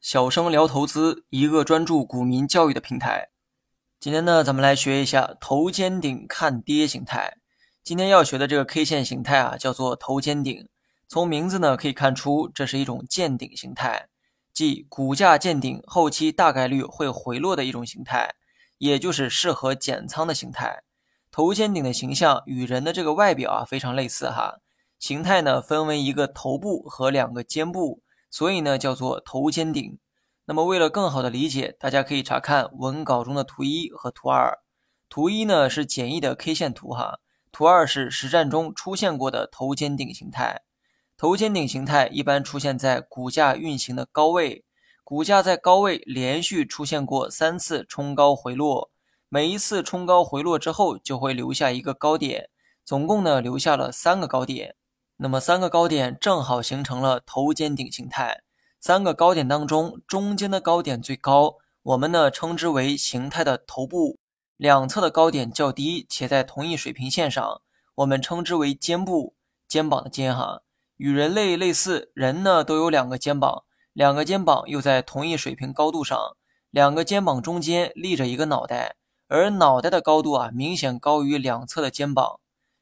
小生聊投资，一个专注股民教育的平台。今天呢，咱们来学一下头肩顶看跌形态。今天要学的这个 K 线形态啊，叫做头肩顶。从名字呢可以看出，这是一种见顶形态，即股价见顶，后期大概率会回落的一种形态，也就是适合减仓的形态。头肩顶的形象与人的这个外表啊非常类似哈。形态呢分为一个头部和两个肩部。所以呢，叫做头肩顶。那么，为了更好的理解，大家可以查看文稿中的图一和图二。图一呢是简易的 K 线图哈，图二是实战中出现过的头肩顶形态。头肩顶形态一般出现在股价运行的高位，股价在高位连续出现过三次冲高回落，每一次冲高回落之后就会留下一个高点，总共呢留下了三个高点。那么三个高点正好形成了头肩顶形态。三个高点当中，中间的高点最高，我们呢称之为形态的头部；两侧的高点较低且在同一水平线上，我们称之为肩部。肩膀的肩哈，与人类类似，人呢都有两个肩膀，两个肩膀又在同一水平高度上，两个肩膀中间立着一个脑袋，而脑袋的高度啊明显高于两侧的肩膀。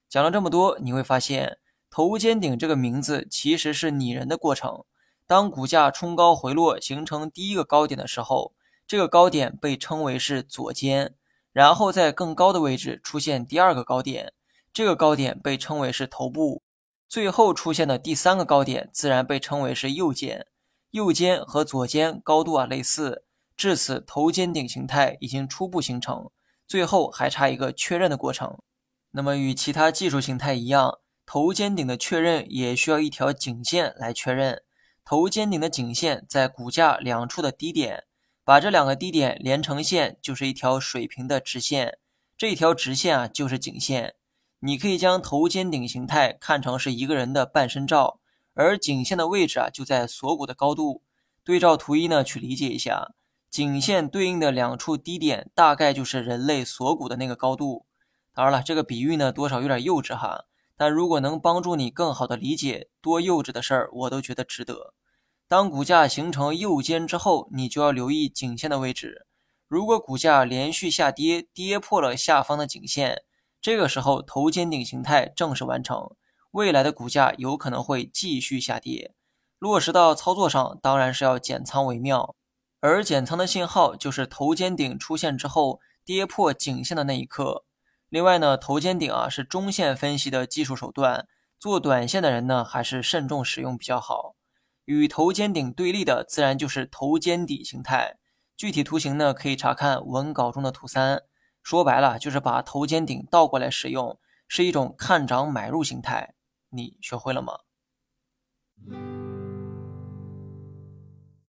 讲了这么多，你会发现。头肩顶这个名字其实是拟人的过程。当股价冲高回落，形成第一个高点的时候，这个高点被称为是左肩，然后在更高的位置出现第二个高点，这个高点被称为是头部，最后出现的第三个高点自然被称为是右肩。右肩和左肩高度啊类似，至此头肩顶形态已经初步形成，最后还差一个确认的过程。那么与其他技术形态一样。头肩顶的确认也需要一条颈线来确认。头肩顶的颈线在股价两处的低点，把这两个低点连成线，就是一条水平的直线。这条直线啊，就是颈线。你可以将头肩顶形态看成是一个人的半身照，而颈线的位置啊，就在锁骨的高度。对照图一呢，去理解一下，颈线对应的两处低点，大概就是人类锁骨的那个高度。当然了，这个比喻呢，多少有点幼稚哈。但如果能帮助你更好的理解多幼稚的事儿，我都觉得值得。当股价形成右肩之后，你就要留意颈线的位置。如果股价连续下跌，跌破了下方的颈线，这个时候头肩顶形态正式完成，未来的股价有可能会继续下跌。落实到操作上，当然是要减仓为妙。而减仓的信号就是头肩顶出现之后，跌破颈线的那一刻。另外呢，头肩顶啊是中线分析的技术手段，做短线的人呢还是慎重使用比较好。与头肩顶对立的自然就是头肩底形态，具体图形呢可以查看文稿中的图三。说白了就是把头肩顶倒过来使用，是一种看涨买入形态。你学会了吗？